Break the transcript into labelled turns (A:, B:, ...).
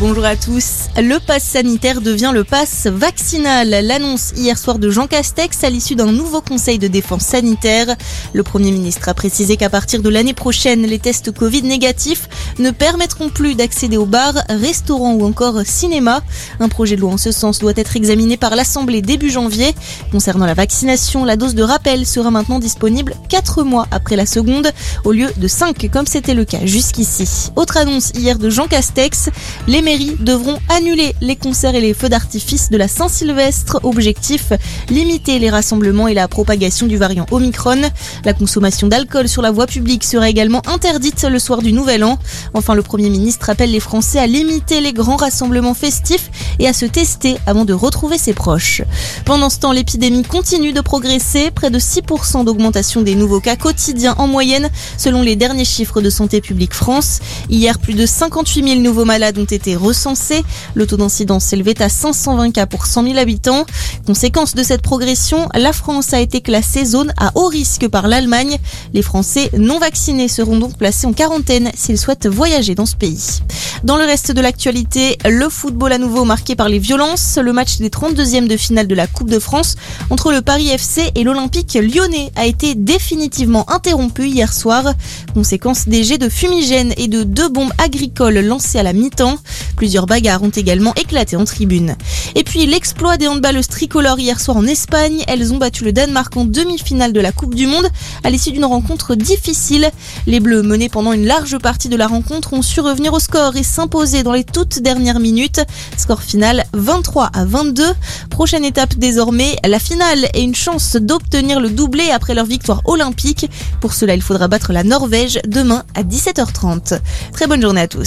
A: Bonjour à tous. Le pass sanitaire devient le pass vaccinal. L'annonce hier soir de Jean Castex à l'issue d'un nouveau conseil de défense sanitaire. Le Premier ministre a précisé qu'à partir de l'année prochaine, les tests Covid négatifs ne permettront plus d'accéder aux bars, restaurants ou encore cinéma. Un projet de loi en ce sens doit être examiné par l'Assemblée début janvier. Concernant la vaccination, la dose de rappel sera maintenant disponible 4 mois après la seconde au lieu de 5 comme c'était le cas jusqu'ici. Autre annonce hier de Jean Castex, mairies devront annuler les concerts et les feux d'artifice de la Saint-Sylvestre. Objectif, limiter les rassemblements et la propagation du variant Omicron. La consommation d'alcool sur la voie publique sera également interdite le soir du Nouvel An. Enfin, le Premier ministre appelle les Français à limiter les grands rassemblements festifs et à se tester avant de retrouver ses proches. Pendant ce temps, l'épidémie continue de progresser. Près de 6% d'augmentation des nouveaux cas quotidiens en moyenne, selon les derniers chiffres de Santé publique France. Hier, plus de 58 000 nouveaux malades ont été. Le taux d'incidence s'élevait à 520 cas pour 100 000 habitants. Conséquence de cette progression, la France a été classée zone à haut risque par l'Allemagne. Les Français non vaccinés seront donc placés en quarantaine s'ils souhaitent voyager dans ce pays. Dans le reste de l'actualité, le football à nouveau marqué par les violences. Le match des 32e de finale de la Coupe de France entre le Paris FC et l'Olympique lyonnais a été définitivement interrompu hier soir. Conséquence des jets de fumigène et de deux bombes agricoles lancées à la mi-temps. Plusieurs bagarres ont également éclaté en tribune. Et puis l'exploit des handballeuses tricolores hier soir en Espagne. Elles ont battu le Danemark en demi-finale de la Coupe du Monde à l'issue d'une rencontre difficile. Les Bleus, menés pendant une large partie de la rencontre, ont su revenir au score et s'imposer dans les toutes dernières minutes. Score final 23 à 22. Prochaine étape désormais, la finale et une chance d'obtenir le doublé après leur victoire olympique. Pour cela, il faudra battre la Norvège demain à 17h30. Très bonne journée à tous.